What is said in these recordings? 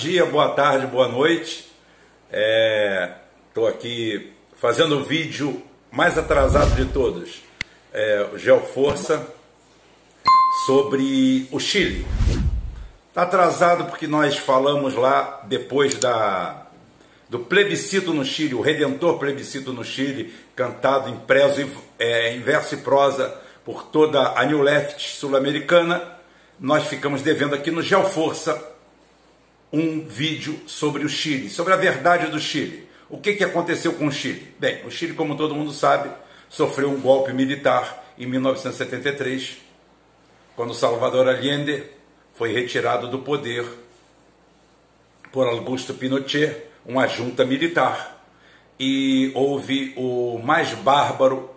dia, boa tarde, boa noite. Estou é, aqui fazendo o vídeo mais atrasado de todos, é, Geoforça, sobre o Chile. Está atrasado porque nós falamos lá depois da, do plebiscito no Chile, o redentor plebiscito no Chile, cantado em, é, em verso e prosa por toda a New Left sul-americana. Nós ficamos devendo aqui no Geoforça um vídeo sobre o Chile, sobre a verdade do Chile. O que, que aconteceu com o Chile? Bem, o Chile, como todo mundo sabe, sofreu um golpe militar em 1973, quando Salvador Allende foi retirado do poder por Augusto Pinochet, uma junta militar, e houve o mais bárbaro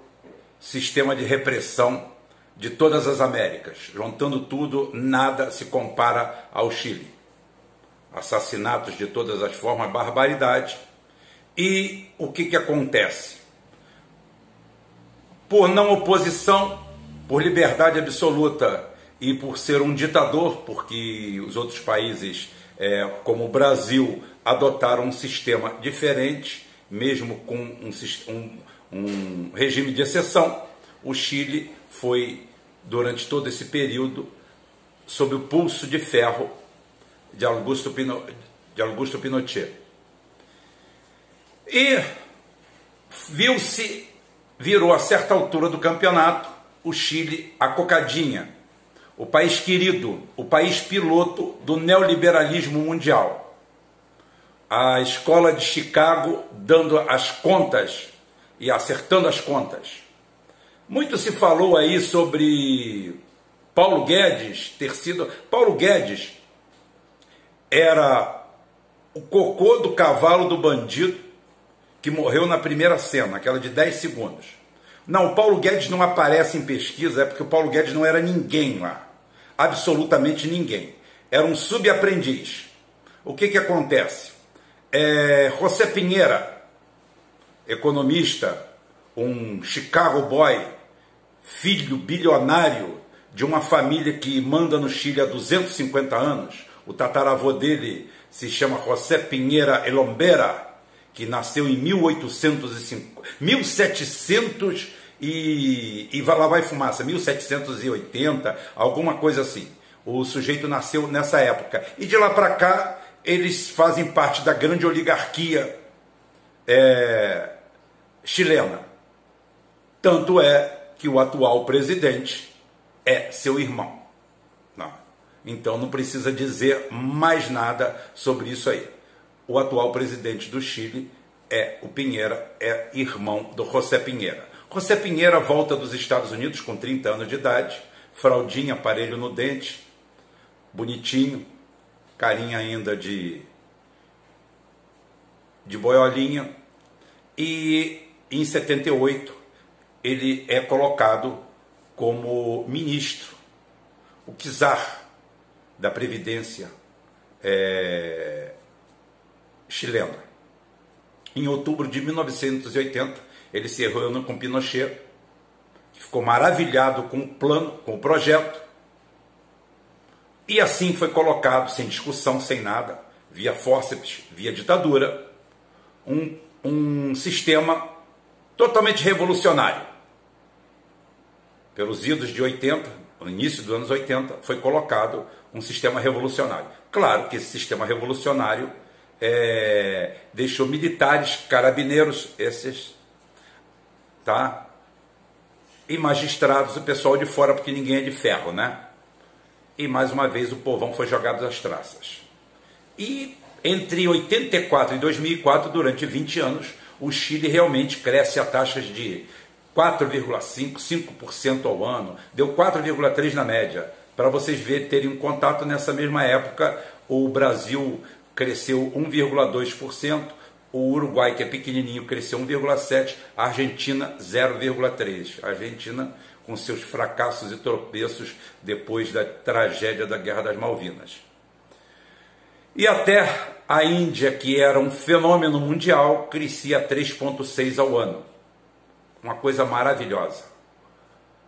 sistema de repressão de todas as Américas. Juntando tudo, nada se compara ao Chile assassinatos de todas as formas, barbaridade. E o que, que acontece? Por não oposição, por liberdade absoluta e por ser um ditador, porque os outros países, é, como o Brasil, adotaram um sistema diferente, mesmo com um, um, um regime de exceção, o Chile foi, durante todo esse período, sob o pulso de ferro de Augusto, Pino, de Augusto Pinochet. E viu-se, virou a certa altura do campeonato, o Chile a cocadinha, o país querido, o país piloto do neoliberalismo mundial. A escola de Chicago dando as contas e acertando as contas. Muito se falou aí sobre Paulo Guedes ter sido. Paulo Guedes era o cocô do cavalo do bandido que morreu na primeira cena, aquela de 10 segundos. Não, o Paulo Guedes não aparece em pesquisa, é porque o Paulo Guedes não era ninguém lá. Absolutamente ninguém. Era um subaprendiz. O que, que acontece? É, José Pinheira, economista, um Chicago boy, filho bilionário de uma família que manda no Chile há 250 anos, o tataravô dele se chama José Pinheira Elombera, que nasceu em 1805, 1700 e, e lá vai fumaça, 1780, alguma coisa assim. O sujeito nasceu nessa época. E de lá para cá, eles fazem parte da grande oligarquia é, chilena. Tanto é que o atual presidente é seu irmão. Então não precisa dizer mais nada sobre isso aí. O atual presidente do Chile é o Pinheira, é irmão do José Pinheira. José Pinheira volta dos Estados Unidos com 30 anos de idade, fraldinha, aparelho no dente, bonitinho, carinha ainda de de boiolinha, e em 78 ele é colocado como ministro, o czar da Previdência é, chilena. Em outubro de 1980, ele se reuniu com Pinochet, que ficou maravilhado com o plano, com o projeto, e assim foi colocado, sem discussão, sem nada, via fórceps, via ditadura, um, um sistema totalmente revolucionário. Pelos idos de 80, no início dos anos 80, foi colocado um sistema revolucionário. Claro que esse sistema revolucionário é, deixou militares, carabineiros, esses, tá? E magistrados, o pessoal de fora, porque ninguém é de ferro, né? E mais uma vez o povão foi jogado às traças. E entre 84 e 2004, durante 20 anos, o Chile realmente cresce a taxas de 4,5%, 5% ao ano, deu 4,3% na média. Para vocês verem, terem um contato, nessa mesma época, o Brasil cresceu 1,2%, o Uruguai, que é pequenininho, cresceu 1,7%, a Argentina 0,3%. A Argentina com seus fracassos e tropeços depois da tragédia da Guerra das Malvinas. E até a Índia, que era um fenômeno mundial, crescia 3,6% ao ano. Uma coisa maravilhosa.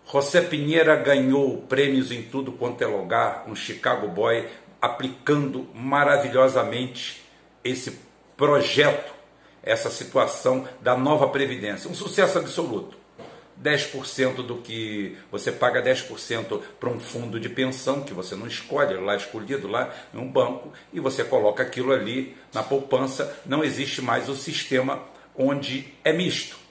José Pinheira ganhou prêmios em tudo quanto é lugar, um Chicago Boy aplicando maravilhosamente esse projeto, essa situação da nova Previdência. Um sucesso absoluto. 10% do que você paga 10% para um fundo de pensão que você não escolhe, lá escolhido lá em um banco, e você coloca aquilo ali na poupança, não existe mais o sistema onde é misto.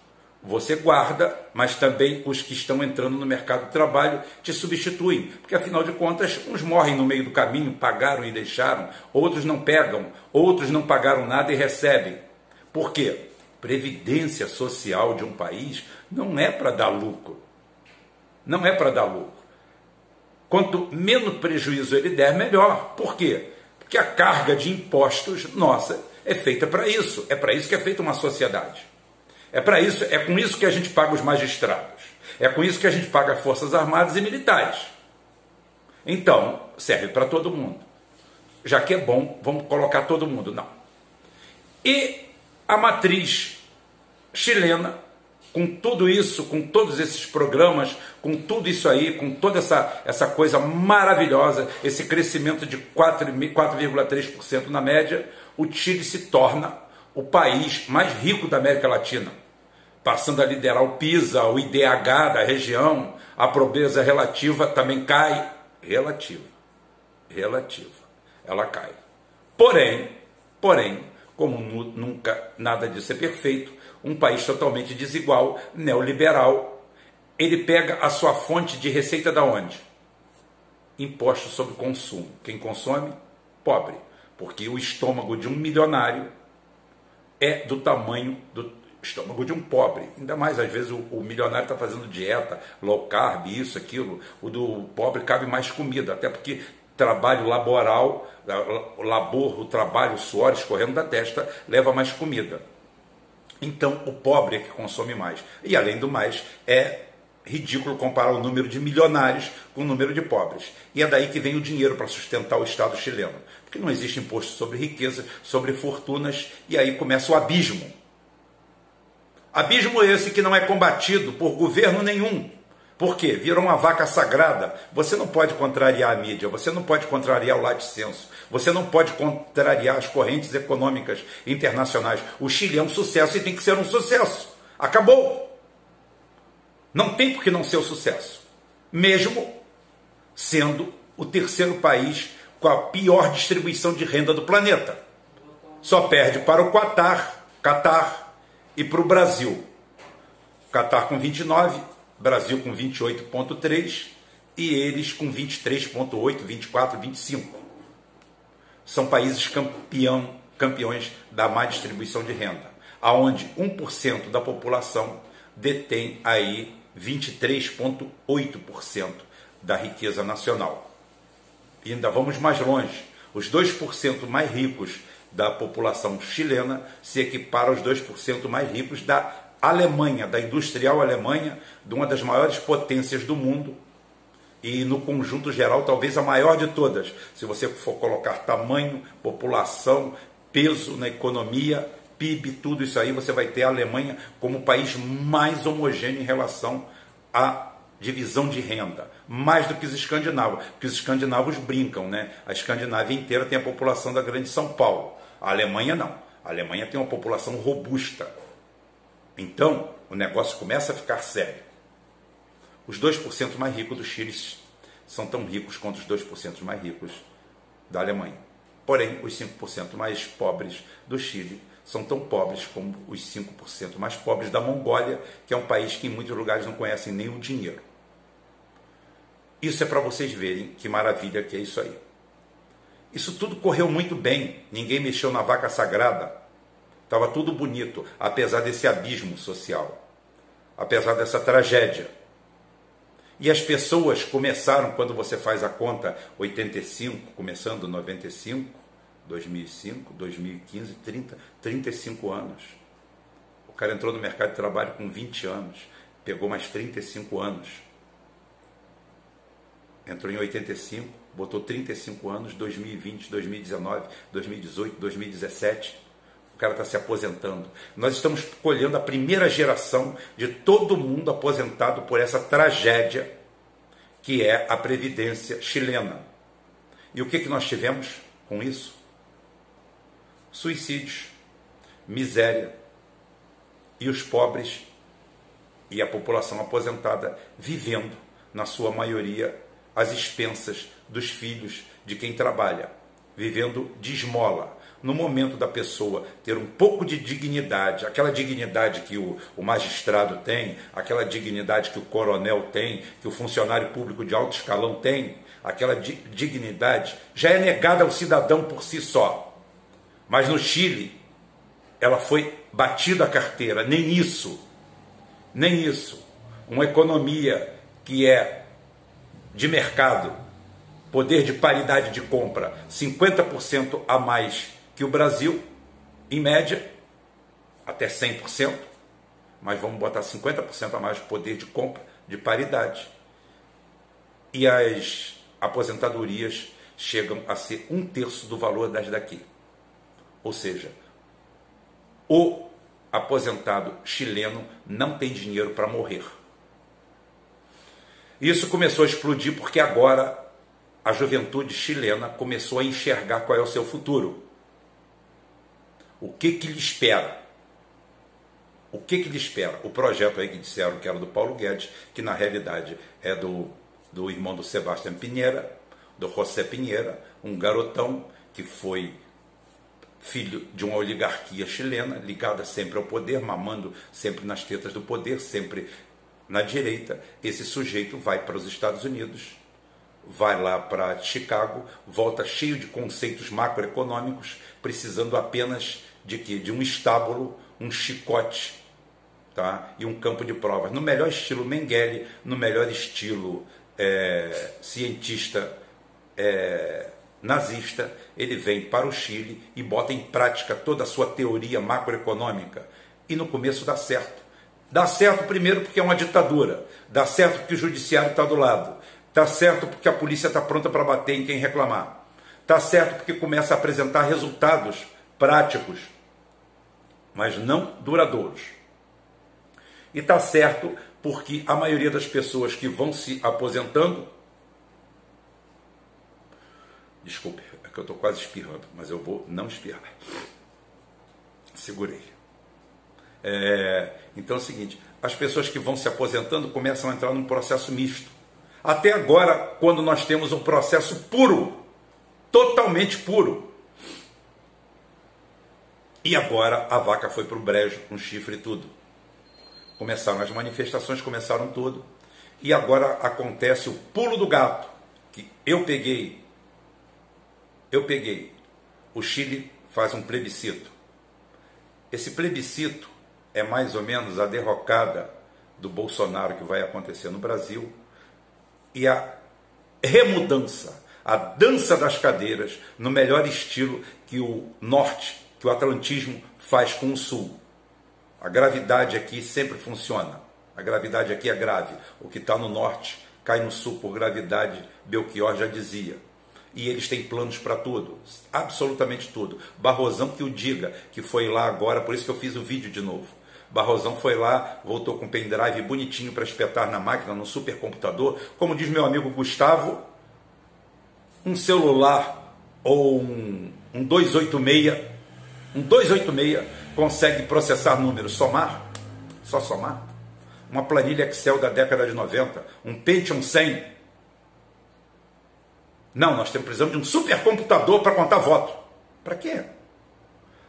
Você guarda, mas também os que estão entrando no mercado de trabalho te substituem, porque afinal de contas, uns morrem no meio do caminho, pagaram e deixaram, outros não pegam, outros não pagaram nada e recebem. Por quê? Previdência social de um país não é para dar lucro. Não é para dar lucro. Quanto menos prejuízo ele der, melhor. Por quê? Porque a carga de impostos nossa é feita para isso. É para isso que é feita uma sociedade. É para isso, é com isso que a gente paga os magistrados. É com isso que a gente paga forças armadas e militares. Então, serve para todo mundo. Já que é bom, vamos colocar todo mundo. Não. E a matriz chilena, com tudo isso, com todos esses programas, com tudo isso aí, com toda essa, essa coisa maravilhosa, esse crescimento de 4,3% na média, o Chile se torna o país mais rico da América Latina passando a liderar o PISA, o IDH da região, a pobreza relativa também cai. Relativa. Relativa. Ela cai. Porém, porém, como nunca nada disso é perfeito, um país totalmente desigual, neoliberal, ele pega a sua fonte de receita da onde? Imposto sobre consumo. Quem consome? Pobre. Porque o estômago de um milionário é do tamanho do estômago de um pobre. Ainda mais, às vezes, o, o milionário está fazendo dieta, low carb, isso, aquilo. O do pobre cabe mais comida, até porque trabalho laboral, labor, o trabalho, o suor escorrendo da testa, leva mais comida. Então, o pobre é que consome mais. E, além do mais, é ridículo comparar o número de milionários com o número de pobres. E é daí que vem o dinheiro para sustentar o Estado chileno. Porque não existe imposto sobre riqueza, sobre fortunas, e aí começa o abismo Abismo esse que não é combatido por governo nenhum. Por quê? Virou uma vaca sagrada. Você não pode contrariar a mídia, você não pode contrariar o laticínio, você não pode contrariar as correntes econômicas internacionais. O Chile é um sucesso e tem que ser um sucesso. Acabou. Não tem por que não ser um sucesso. Mesmo sendo o terceiro país com a pior distribuição de renda do planeta. Só perde para o Qatar, Qatar, e para o Brasil. Catar com 29, Brasil com 28,3 e eles com 23,8, 24, 25. São países campeão, campeões da má distribuição de renda, aonde 1% da população detém aí 23,8% da riqueza nacional. E ainda vamos mais longe. Os 2% mais ricos da população chilena se equipara aos 2% mais ricos da Alemanha, da industrial Alemanha, de uma das maiores potências do mundo e no conjunto geral talvez a maior de todas. Se você for colocar tamanho, população, peso na economia, PIB, tudo isso aí, você vai ter a Alemanha como o país mais homogêneo em relação à divisão de renda, mais do que os escandinavos, porque os escandinavos brincam, né? A Escandinávia inteira tem a população da grande São Paulo. A Alemanha não. A Alemanha tem uma população robusta. Então, o negócio começa a ficar sério. Os 2% mais ricos do Chile são tão ricos quanto os 2% mais ricos da Alemanha. Porém, os 5% mais pobres do Chile são tão pobres como os 5% mais pobres da Mongólia, que é um país que em muitos lugares não conhecem nem o dinheiro. Isso é para vocês verem que maravilha que é isso aí. Isso tudo correu muito bem, ninguém mexeu na vaca sagrada. Estava tudo bonito, apesar desse abismo social, apesar dessa tragédia. E as pessoas começaram, quando você faz a conta 85, começando 95, 2005, 2015, 30, 35 anos. O cara entrou no mercado de trabalho com 20 anos, pegou mais 35 anos. Entrou em 85, botou 35 anos, 2020, 2019, 2018, 2017. O cara está se aposentando. Nós estamos colhendo a primeira geração de todo mundo aposentado por essa tragédia que é a Previdência chilena. E o que, que nós tivemos com isso? Suicídios, miséria e os pobres e a população aposentada vivendo, na sua maioria, às expensas dos filhos de quem trabalha, vivendo de esmola. No momento da pessoa ter um pouco de dignidade, aquela dignidade que o, o magistrado tem, aquela dignidade que o coronel tem, que o funcionário público de alto escalão tem, aquela di dignidade já é negada ao cidadão por si só. Mas no Chile, ela foi batida a carteira, nem isso, nem isso. Uma economia que é de mercado, poder de paridade de compra 50% a mais que o Brasil, em média, até 100%, mas vamos botar 50% a mais de poder de compra, de paridade. E as aposentadorias chegam a ser um terço do valor das daqui. Ou seja, o aposentado chileno não tem dinheiro para morrer. Isso começou a explodir porque agora a juventude chilena começou a enxergar qual é o seu futuro. O que, que lhe espera? O que, que lhe espera? O projeto aí que disseram que era do Paulo Guedes, que na realidade é do, do irmão do Sebastião Pinheira, do José Pinheira, um garotão que foi filho de uma oligarquia chilena, ligada sempre ao poder, mamando sempre nas tetas do poder, sempre na direita. Esse sujeito vai para os Estados Unidos, vai lá para Chicago, volta cheio de conceitos macroeconômicos, precisando apenas de que de um estábulo, um chicote, tá? E um campo de provas. No melhor estilo Mengele, no melhor estilo é, cientista é, nazista, ele vem para o Chile e bota em prática toda a sua teoria macroeconômica. E no começo dá certo. Dá certo primeiro porque é uma ditadura. Dá certo porque o judiciário está do lado. Dá certo porque a polícia está pronta para bater em quem reclamar. Dá certo porque começa a apresentar resultados práticos, mas não duradouros. E está certo porque a maioria das pessoas que vão se aposentando Desculpe, é que eu estou quase espirrando, mas eu vou não espirrar. Segurei. É, então é o seguinte: as pessoas que vão se aposentando começam a entrar num processo misto. Até agora, quando nós temos um processo puro, totalmente puro. E agora a vaca foi para o brejo, com chifre e tudo. Começaram as manifestações, começaram tudo. E agora acontece o pulo do gato, que eu peguei eu peguei. O Chile faz um plebiscito. Esse plebiscito é mais ou menos a derrocada do Bolsonaro que vai acontecer no Brasil e a remudança, a dança das cadeiras no melhor estilo que o norte, que o atlantismo faz com o sul. A gravidade aqui sempre funciona. A gravidade aqui é grave. O que está no norte cai no sul por gravidade, Belchior já dizia e eles têm planos para tudo, absolutamente tudo. Barrosão que o diga, que foi lá agora, por isso que eu fiz o vídeo de novo. Barrosão foi lá, voltou com pendrive bonitinho para espetar na máquina, no supercomputador. Como diz meu amigo Gustavo, um celular ou um, um 286, um 286 consegue processar números, somar, só somar. Uma planilha Excel da década de 90, um Pentium 100, não, nós precisamos de um supercomputador para contar voto. Para quê?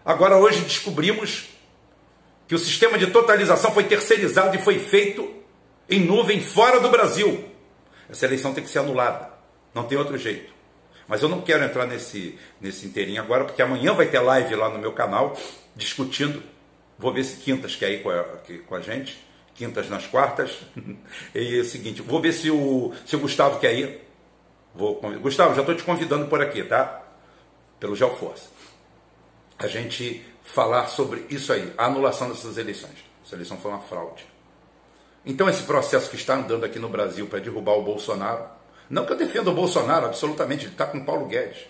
Agora, hoje descobrimos que o sistema de totalização foi terceirizado e foi feito em nuvem fora do Brasil. Essa eleição tem que ser anulada. Não tem outro jeito. Mas eu não quero entrar nesse, nesse inteirinho agora, porque amanhã vai ter live lá no meu canal discutindo. Vou ver se Quintas quer ir com a, com a gente. Quintas nas quartas. e é o seguinte, vou ver se o, se o Gustavo quer ir. Vou, Gustavo, já estou te convidando por aqui, tá? Pelo Geoforce. A gente falar sobre isso aí, a anulação dessas eleições. Essa eleição foi uma fraude. Então, esse processo que está andando aqui no Brasil para derrubar o Bolsonaro, não que eu defenda o Bolsonaro, absolutamente, ele está com Paulo Guedes.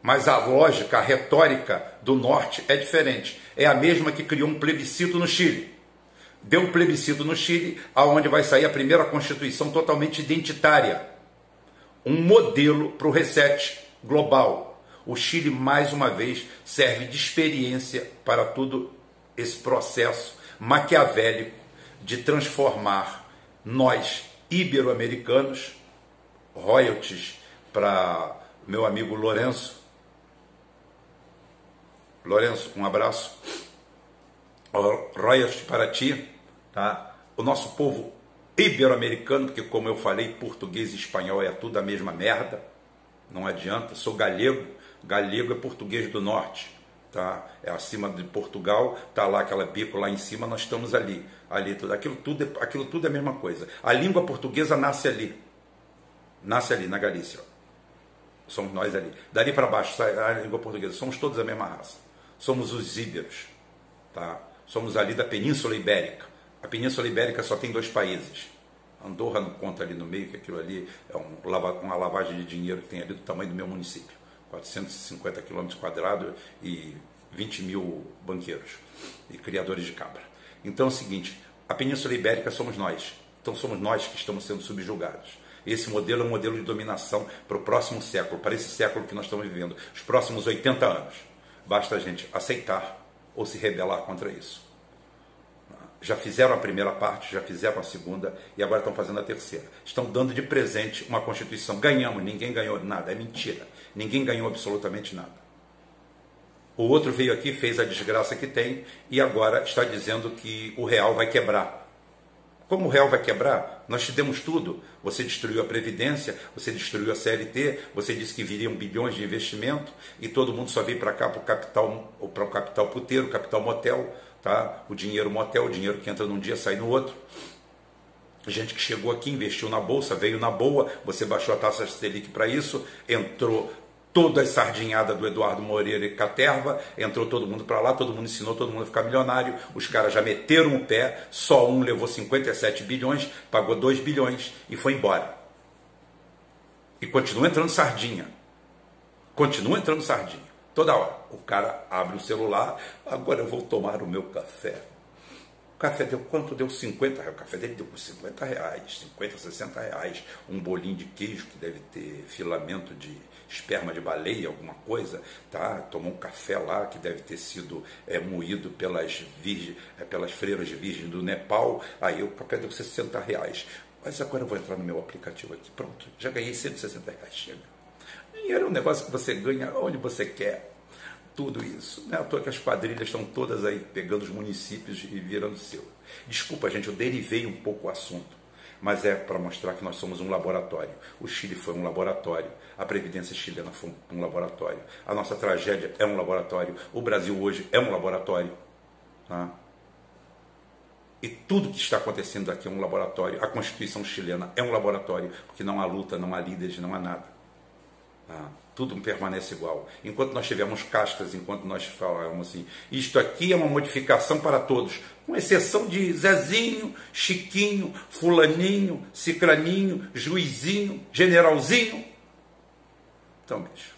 Mas a lógica, a retórica do norte é diferente. É a mesma que criou um plebiscito no Chile. Deu um plebiscito no Chile, aonde vai sair a primeira constituição totalmente identitária um modelo para o reset global. O Chile, mais uma vez, serve de experiência para todo esse processo maquiavélico de transformar nós, ibero-americanos, royalties para meu amigo Lourenço. Lourenço, um abraço. Royalties para ti, tá? O nosso povo ibero-americano, porque como eu falei, português e espanhol é tudo a mesma merda. Não adianta, sou galego, galego é português do norte, tá? É acima de Portugal, tá lá aquela bico lá em cima, nós estamos ali, ali tudo. Aquilo tudo, é, aquilo tudo é a mesma coisa. A língua portuguesa nasce ali. Nasce ali na Galícia. Somos nós ali. Dali para baixo sai a língua portuguesa. Somos todos a mesma raça. Somos os íberos, tá? Somos ali da Península Ibérica. A Península Ibérica só tem dois países. Andorra não conta ali no meio, que aquilo ali é um, uma lavagem de dinheiro que tem ali do tamanho do meu município. 450 quilômetros quadrados e 20 mil banqueiros e criadores de cabra. Então é o seguinte, a Península Ibérica somos nós. Então somos nós que estamos sendo subjugados. Esse modelo é um modelo de dominação para o próximo século, para esse século que nós estamos vivendo, os próximos 80 anos. Basta a gente aceitar ou se rebelar contra isso já fizeram a primeira parte, já fizeram a segunda e agora estão fazendo a terceira. Estão dando de presente uma Constituição. Ganhamos, ninguém ganhou nada, é mentira. Ninguém ganhou absolutamente nada. O outro veio aqui, fez a desgraça que tem e agora está dizendo que o real vai quebrar. Como o real vai quebrar? Nós te demos tudo. Você destruiu a Previdência, você destruiu a CLT, você disse que viriam bilhões de investimento e todo mundo só veio para cá para o capital, para o capital puteiro, capital motel tá? O dinheiro motel, o dinheiro que entra num dia sai no outro. Gente que chegou aqui, investiu na bolsa, veio na boa, você baixou a taxa Selic para isso, entrou toda a sardinhada do Eduardo Moreira e Caterva, entrou todo mundo para lá, todo mundo ensinou todo mundo a ficar milionário, os caras já meteram o pé, só um levou 57 bilhões, pagou 2 bilhões e foi embora. E continua entrando sardinha. Continua entrando sardinha. Toda hora. O cara abre o celular, agora eu vou tomar o meu café. O café deu quanto? Deu 50 reais. O café dele deu por 50 reais, 50, 60 reais. Um bolinho de queijo que deve ter filamento de esperma de baleia, alguma coisa, tá? Tomou um café lá que deve ter sido é, moído pelas, virgem, é, pelas freiras virgens do Nepal. Aí o café deu 60 reais. Mas agora eu vou entrar no meu aplicativo aqui. Pronto, já ganhei 160 reais. Chega. Dinheiro é um negócio que você ganha onde você quer. Tudo isso. Não é à toa que as quadrilhas estão todas aí pegando os municípios e virando seu. Desculpa, gente, eu derivei um pouco o assunto, mas é para mostrar que nós somos um laboratório. O Chile foi um laboratório, a Previdência chilena foi um laboratório, a nossa tragédia é um laboratório, o Brasil hoje é um laboratório. Tá? E tudo que está acontecendo aqui é um laboratório. A Constituição chilena é um laboratório, porque não há luta, não há líderes, não há nada. Ah, tudo permanece igual. Enquanto nós tivermos castas, enquanto nós falamos assim, isto aqui é uma modificação para todos, com exceção de Zezinho, Chiquinho, Fulaninho, Cicraninho, Juizinho, Generalzinho. Então, bicho,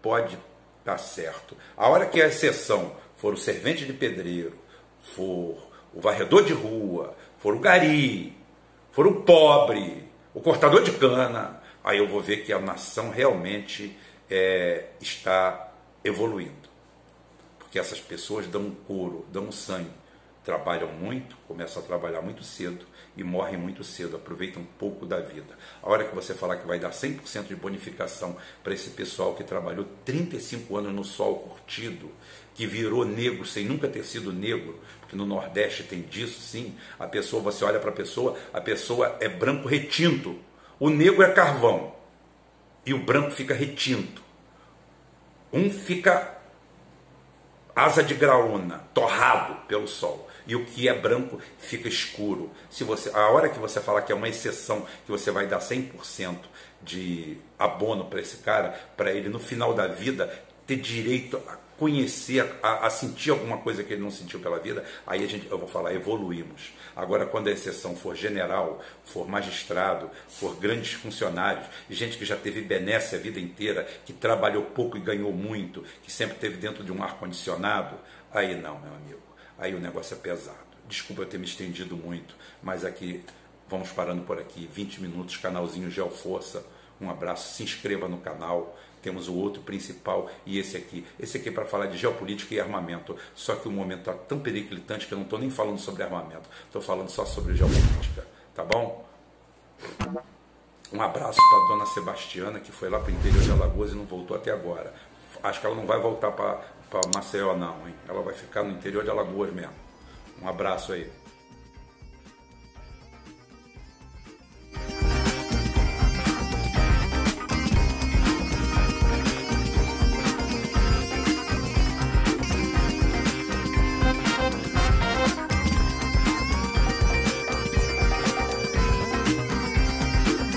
pode tá certo. A hora que a exceção for o servente de pedreiro, for o varredor de rua, for o gari, for o pobre, o cortador de cana, aí eu vou ver que a nação realmente é, está evoluindo. Porque essas pessoas dão um couro, dão um sangue, trabalham muito, começam a trabalhar muito cedo e morrem muito cedo, aproveitam um pouco da vida. A hora que você falar que vai dar 100% de bonificação para esse pessoal que trabalhou 35 anos no sol curtido, que virou negro sem nunca ter sido negro, porque no Nordeste tem disso sim, a pessoa, você olha para a pessoa, a pessoa é branco retinto, o negro é carvão e o branco fica retinto. Um fica asa de graúna, torrado pelo sol. E o que é branco fica escuro. Se você, a hora que você falar que é uma exceção, que você vai dar 100% de abono para esse cara, para ele no final da vida ter direito a conhecer, a, a, sentir alguma coisa que ele não sentiu pela vida, aí a gente, eu vou falar, evoluímos. Agora, quando a exceção for general, for magistrado, for grandes funcionários, gente que já teve benesse a vida inteira, que trabalhou pouco e ganhou muito, que sempre teve dentro de um ar-condicionado, aí não, meu amigo. Aí o negócio é pesado. Desculpa eu ter me estendido muito, mas aqui, vamos parando por aqui, 20 minutos, canalzinho Geoforça, Um abraço, se inscreva no canal. Temos o outro principal e esse aqui. Esse aqui é para falar de geopolítica e armamento. Só que o momento está tão periclitante que eu não estou nem falando sobre armamento. Estou falando só sobre geopolítica. Tá bom? Um abraço para a dona Sebastiana, que foi lá para o interior de Alagoas e não voltou até agora. Acho que ela não vai voltar para Maceió, não, hein? Ela vai ficar no interior de Alagoas mesmo. Um abraço aí.